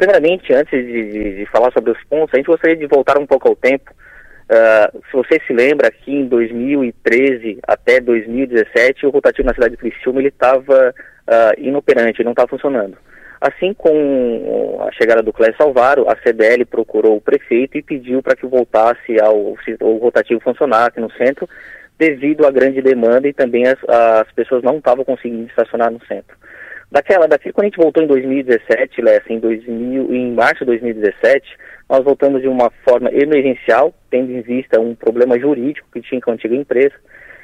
primeiramente, antes de, de, de, falar sobre os pontos, a gente gostaria de voltar um pouco ao tempo. Uh, se você se lembra, aqui em 2013 até 2017, o rotativo na cidade de Criciúma estava uh, inoperante, não estava funcionando. Assim com a chegada do Clécio Salvaro, a CDL procurou o prefeito e pediu para que voltasse ao, o rotativo funcionar aqui no centro, devido à grande demanda e também as, as pessoas não estavam conseguindo estacionar no centro. Daquela, daqui quando a gente voltou em 2017, Lessa, em, 2000, em março de 2017, nós voltamos de uma forma emergencial, tendo em vista um problema jurídico que tinha com a antiga empresa.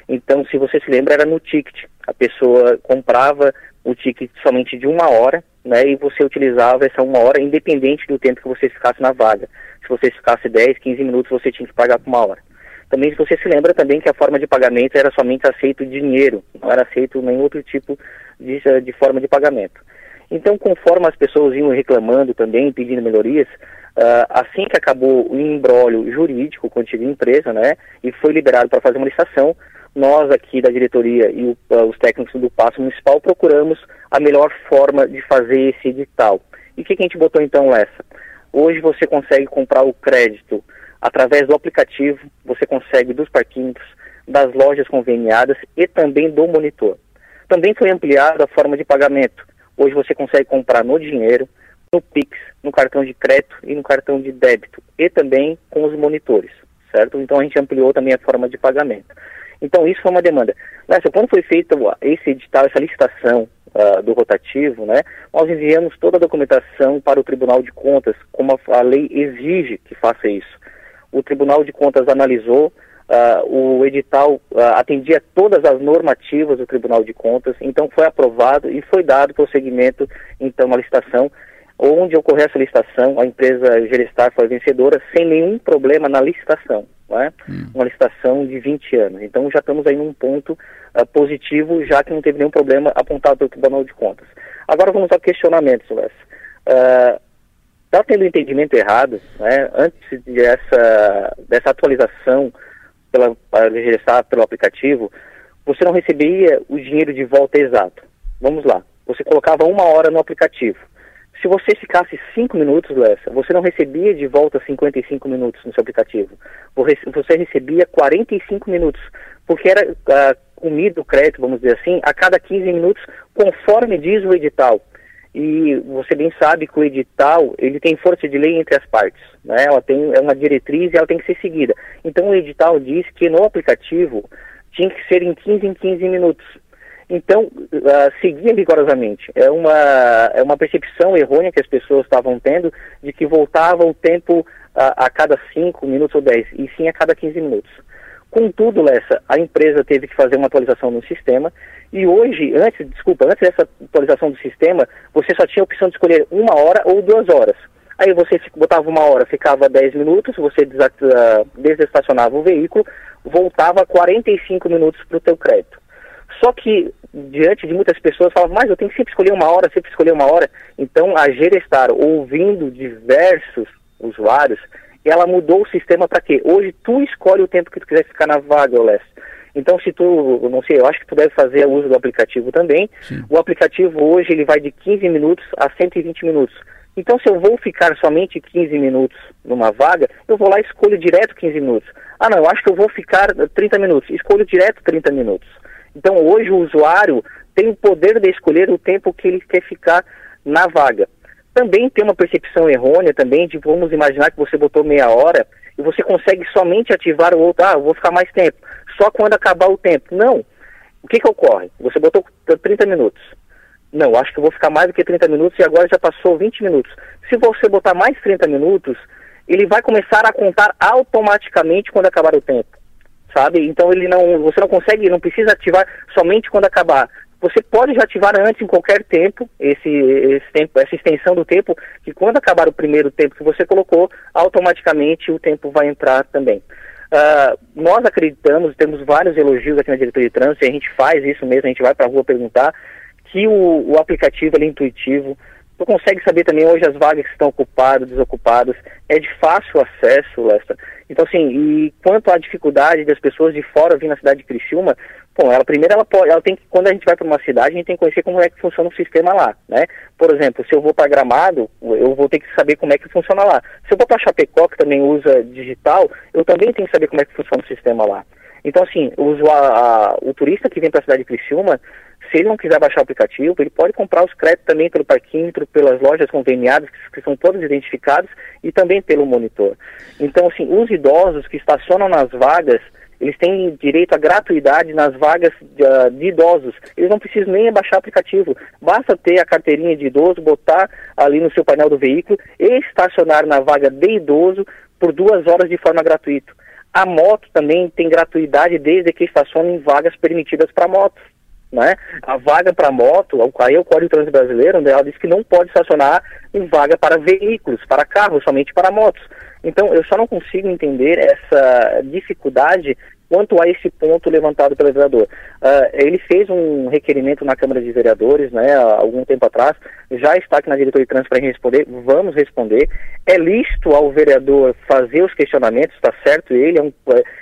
Então, se você se lembra, era no ticket. A pessoa comprava o ticket somente de uma hora, né, e você utilizava essa uma hora independente do tempo que você ficasse na vaga. Se você ficasse 10, 15 minutos, você tinha que pagar por uma hora. Também, se você se lembra também que a forma de pagamento era somente aceito dinheiro, não era aceito nenhum outro tipo de, de forma de pagamento. Então, conforme as pessoas iam reclamando também, pedindo melhorias, uh, assim que acabou o embrólio jurídico com a antiga empresa, né, e foi liberado para fazer uma licitação, nós aqui da diretoria e o, uh, os técnicos do Passo Municipal procuramos a melhor forma de fazer esse edital. E o que, que a gente botou então nessa? Hoje você consegue comprar o crédito através do aplicativo, você consegue dos parquinhos, das lojas conveniadas e também do monitor. Também foi ampliada a forma de pagamento. Hoje você consegue comprar no dinheiro, no Pix, no cartão de crédito e no cartão de débito, e também com os monitores, certo? Então a gente ampliou também a forma de pagamento. Então isso foi uma demanda. Nessa, quando foi feito esse edital, essa licitação uh, do rotativo, né, nós enviamos toda a documentação para o Tribunal de Contas, como a, a lei exige que faça isso. O Tribunal de Contas analisou, uh, o edital uh, atendia todas as normativas do Tribunal de Contas, então foi aprovado e foi dado prosseguimento, então, à licitação, onde ocorreu essa licitação, a empresa Gerestar foi vencedora sem nenhum problema na licitação. É? Hum. Uma licitação de 20 anos. Então já estamos aí num ponto uh, positivo, já que não teve nenhum problema apontado pelo Tribunal de Contas. Agora vamos ao questionamento, Silvestre. Uh, está tendo um entendimento errado, né? antes dessa, dessa atualização pela, para pelo aplicativo, você não recebia o dinheiro de volta exato. Vamos lá, você colocava uma hora no aplicativo. Se você ficasse 5 minutos, Lessa, você não recebia de volta 55 minutos no seu aplicativo. Você recebia 45 minutos, porque era uh, comido o crédito, vamos dizer assim, a cada 15 minutos, conforme diz o edital e você bem sabe que o edital ele tem força de lei entre as partes, né? Ela tem é uma diretriz e ela tem que ser seguida. Então o edital diz que no aplicativo tinha que ser em 15 em 15 minutos. Então uh, seguia rigorosamente. É uma é uma percepção errônea que as pessoas estavam tendo de que voltava o tempo uh, a cada 5 minutos ou 10, e sim a cada 15 minutos. Contudo, Lessa, a empresa teve que fazer uma atualização no sistema e hoje, antes, desculpa, antes dessa atualização do sistema, você só tinha a opção de escolher uma hora ou duas horas. Aí você botava uma hora, ficava 10 minutos, você ah, desestacionava o veículo, voltava 45 minutos para o teu crédito. Só que, diante de muitas pessoas, falavam, mas eu tenho que sempre escolher uma hora, sempre escolher uma hora. Então, a Gerestar, ouvindo diversos usuários, ela mudou o sistema para quê? Hoje, tu escolhe o tempo que tu quiser ficar na vaga, Leste. Então, se tu, não sei, eu acho que tu deve fazer uso do aplicativo também. Sim. O aplicativo hoje ele vai de 15 minutos a 120 minutos. Então, se eu vou ficar somente 15 minutos numa vaga, eu vou lá e escolho direto 15 minutos. Ah, não, eu acho que eu vou ficar 30 minutos. Escolho direto 30 minutos. Então, hoje o usuário tem o poder de escolher o tempo que ele quer ficar na vaga. Também tem uma percepção errônea também de, vamos imaginar que você botou meia hora e você consegue somente ativar o outro, ah, eu vou ficar mais tempo só quando acabar o tempo. Não. O que, que ocorre? Você botou 30 minutos. Não, acho que eu vou ficar mais do que 30 minutos e agora já passou 20 minutos. Se você botar mais 30 minutos, ele vai começar a contar automaticamente quando acabar o tempo. Sabe? Então ele não, você não consegue, não precisa ativar somente quando acabar. Você pode ativar antes em qualquer tempo esse, esse tempo, essa extensão do tempo, que quando acabar o primeiro tempo que você colocou, automaticamente o tempo vai entrar também. Uh, nós acreditamos, temos vários elogios aqui na diretoria de trânsito, e a gente faz isso mesmo, a gente vai para a rua perguntar, que o, o aplicativo é intuitivo, tu consegue saber também hoje as vagas que estão ocupadas, desocupadas, é de fácil acesso, Lester. Então, assim, e quanto à dificuldade das pessoas de fora vir na cidade de Criciúma, Bom, ela primeiro ela pode, ela tem que, quando a gente vai para uma cidade, a gente tem que conhecer como é que funciona o sistema lá, né? Por exemplo, se eu vou para Gramado, eu vou ter que saber como é que funciona lá. Se eu vou para Chapecó, que também usa digital, eu também tenho que saber como é que funciona o sistema lá. Então, assim, o, a, a, o turista que vem para a cidade de Criciúma, se ele não quiser baixar o aplicativo, ele pode comprar os créditos também pelo parquímetro, pelas lojas conveniadas, que, são todas identificadas, e também pelo monitor. Então, assim, os idosos que estacionam nas vagas, eles têm direito à gratuidade nas vagas de, uh, de, idosos. Eles não precisam nem baixar aplicativo. Basta ter a carteirinha de idoso, botar ali no seu painel do veículo e estacionar na vaga de idoso por duas horas de forma gratuita. A moto também tem gratuidade desde que estacione em vagas permitidas para motos. Né? A vaga para moto, aí é o Código de Trânsito Brasileiro, onde ela diz que não pode estacionar em vaga para veículos, para carros, somente para motos. Então, eu só não consigo entender essa dificuldade quanto a esse ponto levantado pelo vereador. Uh, ele fez um requerimento na Câmara de Vereadores, né, há algum tempo atrás, já está aqui na diretoria de trânsito para responder, vamos responder. É lícito ao vereador fazer os questionamentos, está certo ele, é, um,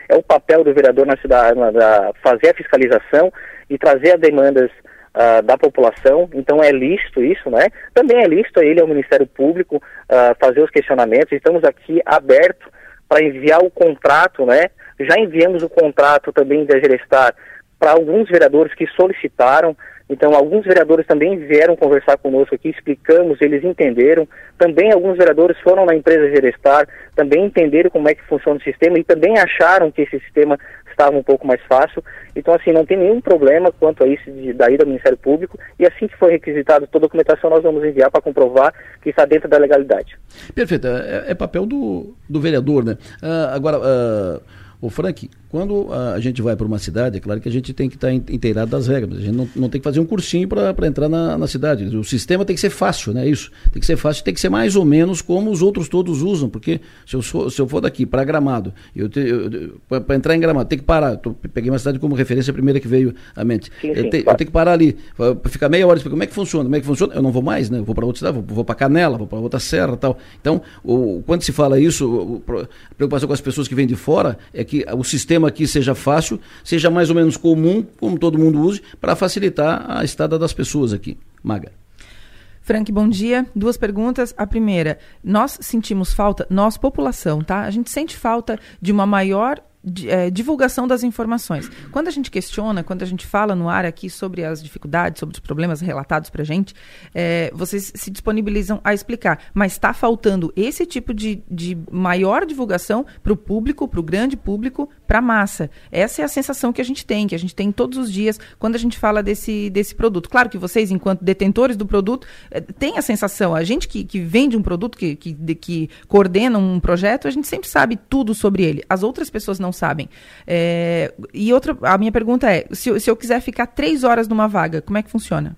é, o papel do vereador na cidade, na, na, fazer a fiscalização e trazer as demandas uh, da população, então é lícito isso, né? Também é lícito ele, ao Ministério Público, uh, fazer os questionamentos, estamos aqui abertos para enviar o contrato, né? Já enviamos o contrato também da Gerestar para alguns vereadores que solicitaram, então, alguns vereadores também vieram conversar conosco aqui, explicamos, eles entenderam. Também alguns vereadores foram na empresa Gerestar, também entenderam como é que funciona o sistema e também acharam que esse sistema estava um pouco mais fácil. Então, assim, não tem nenhum problema quanto a isso de, daí do Ministério Público. E assim que for requisitado toda a documentação, nós vamos enviar para comprovar que está dentro da legalidade. Perfeito. É, é papel do, do vereador, né? Uh, agora, uh, o Frank, quando a gente vai para uma cidade, é claro que a gente tem que estar tá inteirado das regras. A gente não, não tem que fazer um cursinho para entrar na, na, cidade. O sistema tem que ser fácil, né? Isso. Tem que ser fácil, tem que ser mais ou menos como os outros todos usam, porque se eu, for, se eu for daqui para Gramado, eu, eu para entrar em Gramado, tem que parar. Tô, peguei uma cidade como referência, a primeira que veio à mente. Sim, sim, eu, te, eu, tenho que parar ali, ficar meia hora, como é que funciona? Como é que funciona? Eu não vou mais, né? Eu vou para outra cidade, vou, vou para Canela, vou para outra serra tal. Então, o, quando se fala isso, a preocupação com as pessoas que vêm de fora é que o sistema aqui seja fácil, seja mais ou menos comum, como todo mundo use, para facilitar a estada das pessoas aqui. Maga. Frank, bom dia. Duas perguntas. A primeira, nós sentimos falta, nós, população, tá? A gente sente falta de uma maior é, divulgação das informações. Quando a gente questiona, quando a gente fala no ar aqui sobre as dificuldades, sobre os problemas relatados para a gente, é, vocês se disponibilizam a explicar. Mas está faltando esse tipo de, de maior divulgação para o público, para o grande público, para a massa. Essa é a sensação que a gente tem, que a gente tem todos os dias quando a gente fala desse, desse produto. Claro que vocês, enquanto detentores do produto, é, têm a sensação, a gente que, que vende um produto, que, que, de, que coordena um projeto, a gente sempre sabe tudo sobre ele. As outras pessoas não sabem. É, e outra, a minha pergunta é: se, se eu quiser ficar três horas numa vaga, como é que funciona?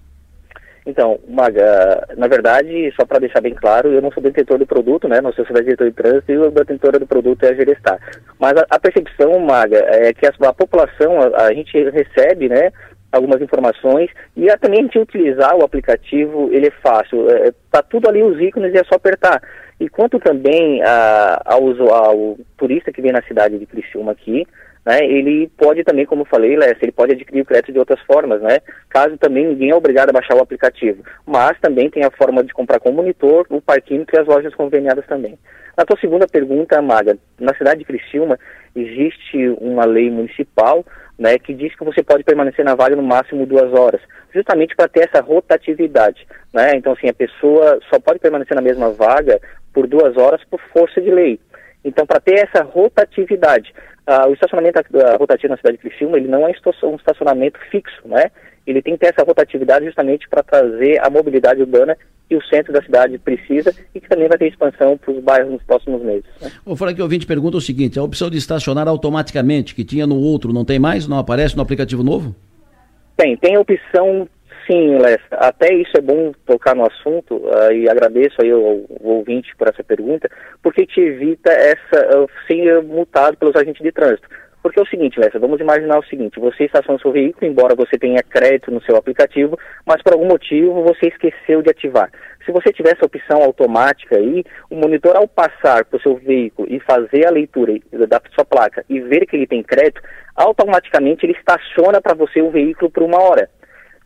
Então, Maga, na verdade, só para deixar bem claro, eu não sou detentor do produto, né? Não sou diretor de trânsito e a detentora do produto é a Gerestar. Mas a, a, percepção, Maga, é que a, a população, a, a, gente recebe, né? algumas informações e também a gente utilizar o aplicativo, ele é fácil, é, tá tudo ali os ícones e é só apertar. E quanto também a, ao, turista que vem na cidade de Criciúma aqui, né, ele pode também, como eu falei, Lessa, ele pode adquirir o crédito de outras formas, né? Caso também ninguém é obrigado a baixar o aplicativo. Mas também tem a forma de comprar com o monitor, o parquímetro e as lojas conveniadas também. Na tua segunda pergunta, Maga, na cidade de Criciúma existe uma lei municipal né, que diz que você pode permanecer na vaga no máximo duas horas, justamente para ter essa rotatividade. Né? Então, assim, a pessoa só pode permanecer na mesma vaga por duas horas por força de lei. Então, para ter essa rotatividade, uh, o estacionamento uh, rotativo na cidade de Criciúma, ele não é um estacionamento fixo, né? Ele tem que ter essa rotatividade justamente para trazer a mobilidade urbana que o centro da cidade precisa e que também vai ter expansão para os bairros nos próximos meses. Né? O Frank ouvinte pergunta o seguinte, a opção de estacionar automaticamente, que tinha no outro, não tem mais? Não aparece no aplicativo novo? Tem, tem a opção Sim, Lessa, até isso é bom tocar no assunto uh, e agradeço aí ao, ao, ouvinte por essa pergunta, porque te evita essa uh, ser multado pelos agentes de trânsito. Porque é o seguinte, Lessa, vamos imaginar o seguinte, você estaciona seu veículo, embora você tenha crédito no seu aplicativo, mas por algum motivo você esqueceu de ativar. Se você tiver essa opção automática aí, o monitor ao passar para o seu veículo e fazer a leitura da sua placa e ver que ele tem crédito, automaticamente ele estaciona para você o veículo por uma hora.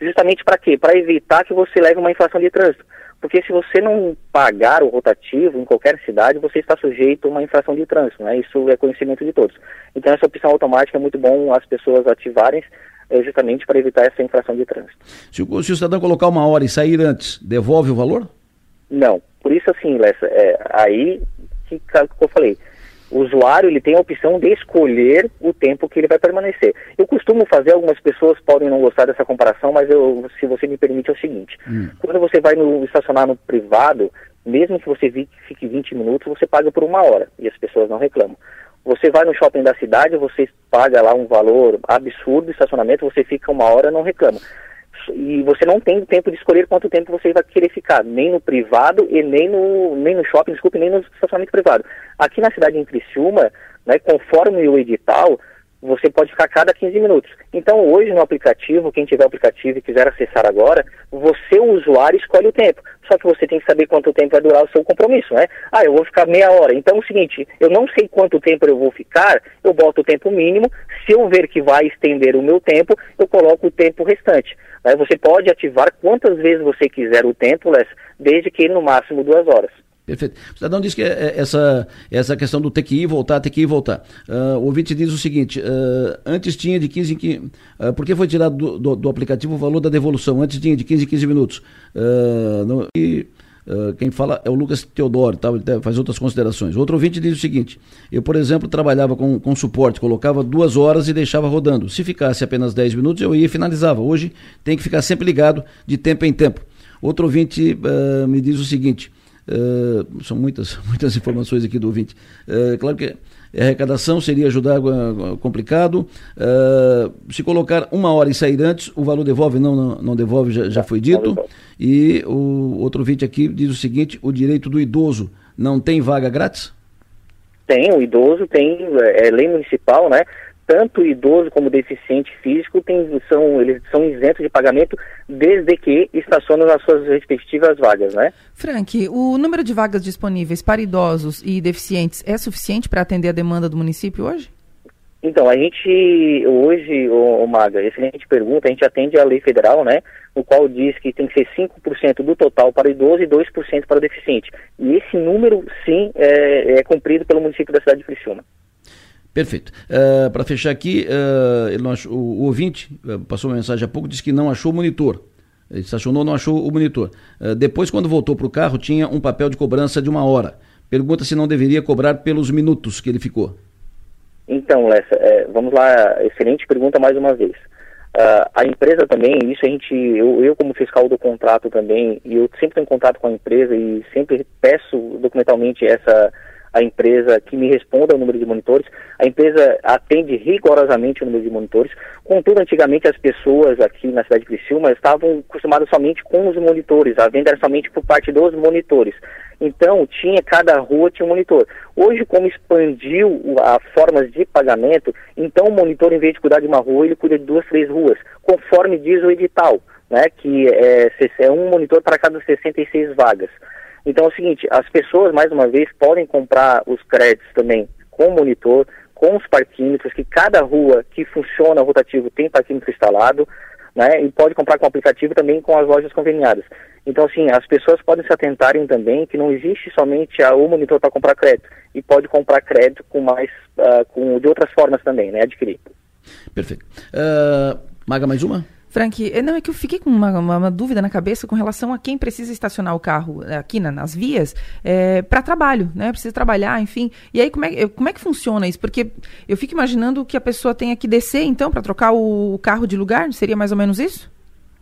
Justamente para quê? Para evitar que você leve uma infração de trânsito. Porque se você não pagar o rotativo em qualquer cidade, você está sujeito a uma infração de trânsito, né? Isso é conhecimento de todos. Então essa opção automática é muito bom as pessoas ativarem é, justamente para evitar essa infração de trânsito. Se o, se o cidadão colocar uma hora e sair antes, devolve o valor? Não. Por isso assim, Lessa, é, aí que, que eu falei, o usuário ele tem a opção de escolher o tempo que ele vai permanecer. Eu costumo fazer, algumas pessoas podem não gostar dessa comparação, mas eu, se você me permite, é o seguinte. Hum. Quando você vai no, estacionar no privado, mesmo que você fique 20 minutos, você paga por uma hora e as pessoas não reclamam. Você vai no shopping da cidade, você paga lá um valor absurdo de estacionamento, você fica uma hora não reclama e você não tem tempo de escolher quanto tempo você vai querer ficar, nem no privado e nem no, nem no shopping, desculpe, nem no estacionamento privado. Aqui na cidade de Criciúma, né, conforme o edital, você pode ficar cada 15 minutos. Então, hoje no aplicativo, quem tiver o aplicativo e quiser acessar agora, você, o usuário, escolhe o tempo. Só que você tem que saber quanto tempo vai durar o seu compromisso, né? Ah, eu vou ficar meia hora. Então, é o seguinte, eu não sei quanto tempo eu vou ficar, eu boto o tempo mínimo. Se eu ver que vai estender o meu tempo, eu coloco o tempo restante. Né? Você pode ativar quantas vezes você quiser o tempo, Les, desde que no máximo duas horas. Perfeito. O cidadão diz que é, é essa, essa questão do ter que ir, voltar, ter que ir, voltar. Uh, o ouvinte diz o seguinte: uh, antes tinha de 15 em 15. Uh, por que foi tirado do, do, do, aplicativo o valor da devolução? Antes tinha de 15 em 15 minutos. Não, e, quem fala é o Lucas Teodoro, tá? ele faz outras considerações. Outro ouvinte diz o seguinte: eu, por exemplo, trabalhava com, com suporte, colocava duas horas e deixava rodando. Se ficasse apenas 10 minutos, eu ia e finalizava. Hoje tem que ficar sempre ligado de tempo em tempo. Outro ouvinte me diz o seguinte Uh, são muitas, muitas informações aqui do ouvinte. Uh, claro que a arrecadação seria ajudar uh, complicado. se colocar uma hora e sair antes, o valor devolve? Não, não, não devolve, já, já foi dito. E o outro ouvinte aqui diz o seguinte: o direito do idoso não tem vaga grátis? Tem, o idoso tem, é, é lei municipal, né? Tanto idoso como deficiente físico tem, são, eles são isentos de pagamento desde que estacionam nas suas respectivas vagas, né? Frank, o número de vagas disponíveis para idosos e deficientes é suficiente para atender a demanda do município hoje? Então, a gente hoje, o, Maga, excelente pergunta, a gente atende a lei federal, né, o qual diz que tem que ser 5% do total para idoso e 2% para o deficiente. E esse número, sim, é, é cumprido pelo município da cidade de Criciúma. Perfeito. Uh, Para fechar aqui, uh, achou, o, o, ouvinte uh, passou uma mensagem há pouco, disse que não achou o monitor. Ele estacionou, não achou o monitor. depois, quando voltou para o carro, tinha um papel de cobrança de uma hora. Pergunta se não deveria cobrar pelos minutos que ele ficou. Então, Lessa, é, vamos lá, excelente pergunta mais uma vez. a empresa também, isso a gente, eu, eu como fiscal do contrato também, e eu sempre tenho contato com a empresa e sempre peço documentalmente essa a empresa que me responda o número de monitores. A empresa atende rigorosamente o número de monitores. Contudo, antigamente as pessoas aqui na cidade de Criciúma estavam acostumadas somente com os monitores, a venda era somente por parte dos monitores. Então, tinha cada rua tinha um monitor. Hoje, como expandiu as formas de pagamento, então o monitor, em vez de cuidar de uma rua, ele cuida de duas, três ruas, conforme diz o edital, né, que é, é um monitor para cada 66 vagas. Então é o seguinte, as pessoas, mais uma vez, podem comprar os créditos também com monitor, com os parquímetros, que cada rua que funciona rotativo tem parquímetro instalado, né? E pode comprar com o aplicativo também com as lojas conveniadas. Então, assim, as pessoas podem se atentarem também que não existe somente a, o monitor para comprar crédito, e pode comprar crédito com mais, uh, com, de outras formas também, né? Adquirir. Perfeito. Uh, Maga, mais uma? Frank, eh, não, é que eu fiquei com uma, uma, uma, dúvida na cabeça com relação a quem precisa estacionar o carro eh, aqui na, nas vias é, eh, para trabalho, né? Precisa trabalhar, enfim. E aí, como é, como é que funciona isso? Porque eu fico imaginando que a pessoa tenha que descer, então, para trocar o, o carro de lugar? Seria mais ou menos isso?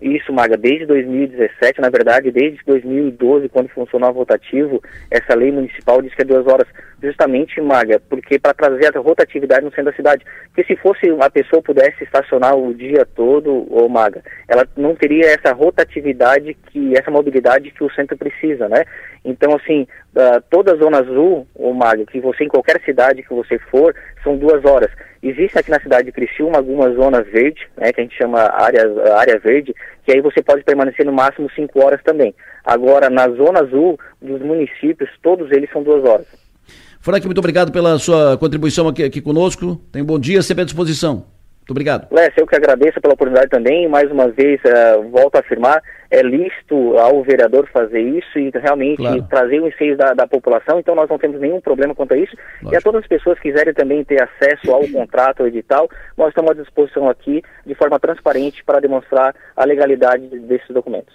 Isso, Maga, desde 2017, na verdade, desde 2012, quando funcionava o rotativo, essa lei municipal diz que é duas horas. Justamente, Maga, porque para trazer a rotatividade no centro da cidade. Porque se fosse a pessoa pudesse estacionar o dia todo, ô Maga, ela não teria essa rotatividade, que essa mobilidade que o centro precisa, né? Então, assim, uh, toda a zona azul, o Mário, que você, em qualquer cidade que você for, são duas horas. Existe aqui na cidade de Criciúma algumas zonas verde, né, que a gente chama área, área verde, que aí você pode permanecer no máximo cinco horas também. Agora, na zona azul dos municípios, todos eles são duas horas. Frank, muito obrigado pela sua contribuição aqui, aqui conosco. Tenha um bom dia, sempre à disposição. Muito obrigado. Lessa, eu que agradeço pela oportunidade também. Mais uma vez, uh, volto a afirmar, é lícito ao vereador fazer isso e realmente claro. trazer o ensejo da, da, população. Então, nós não temos nenhum problema quanto a isso. Lógico. E a todas as pessoas que quiserem também ter acesso ao contrato, ao edital, nós estamos à disposição aqui de forma transparente para demonstrar a legalidade desses documentos.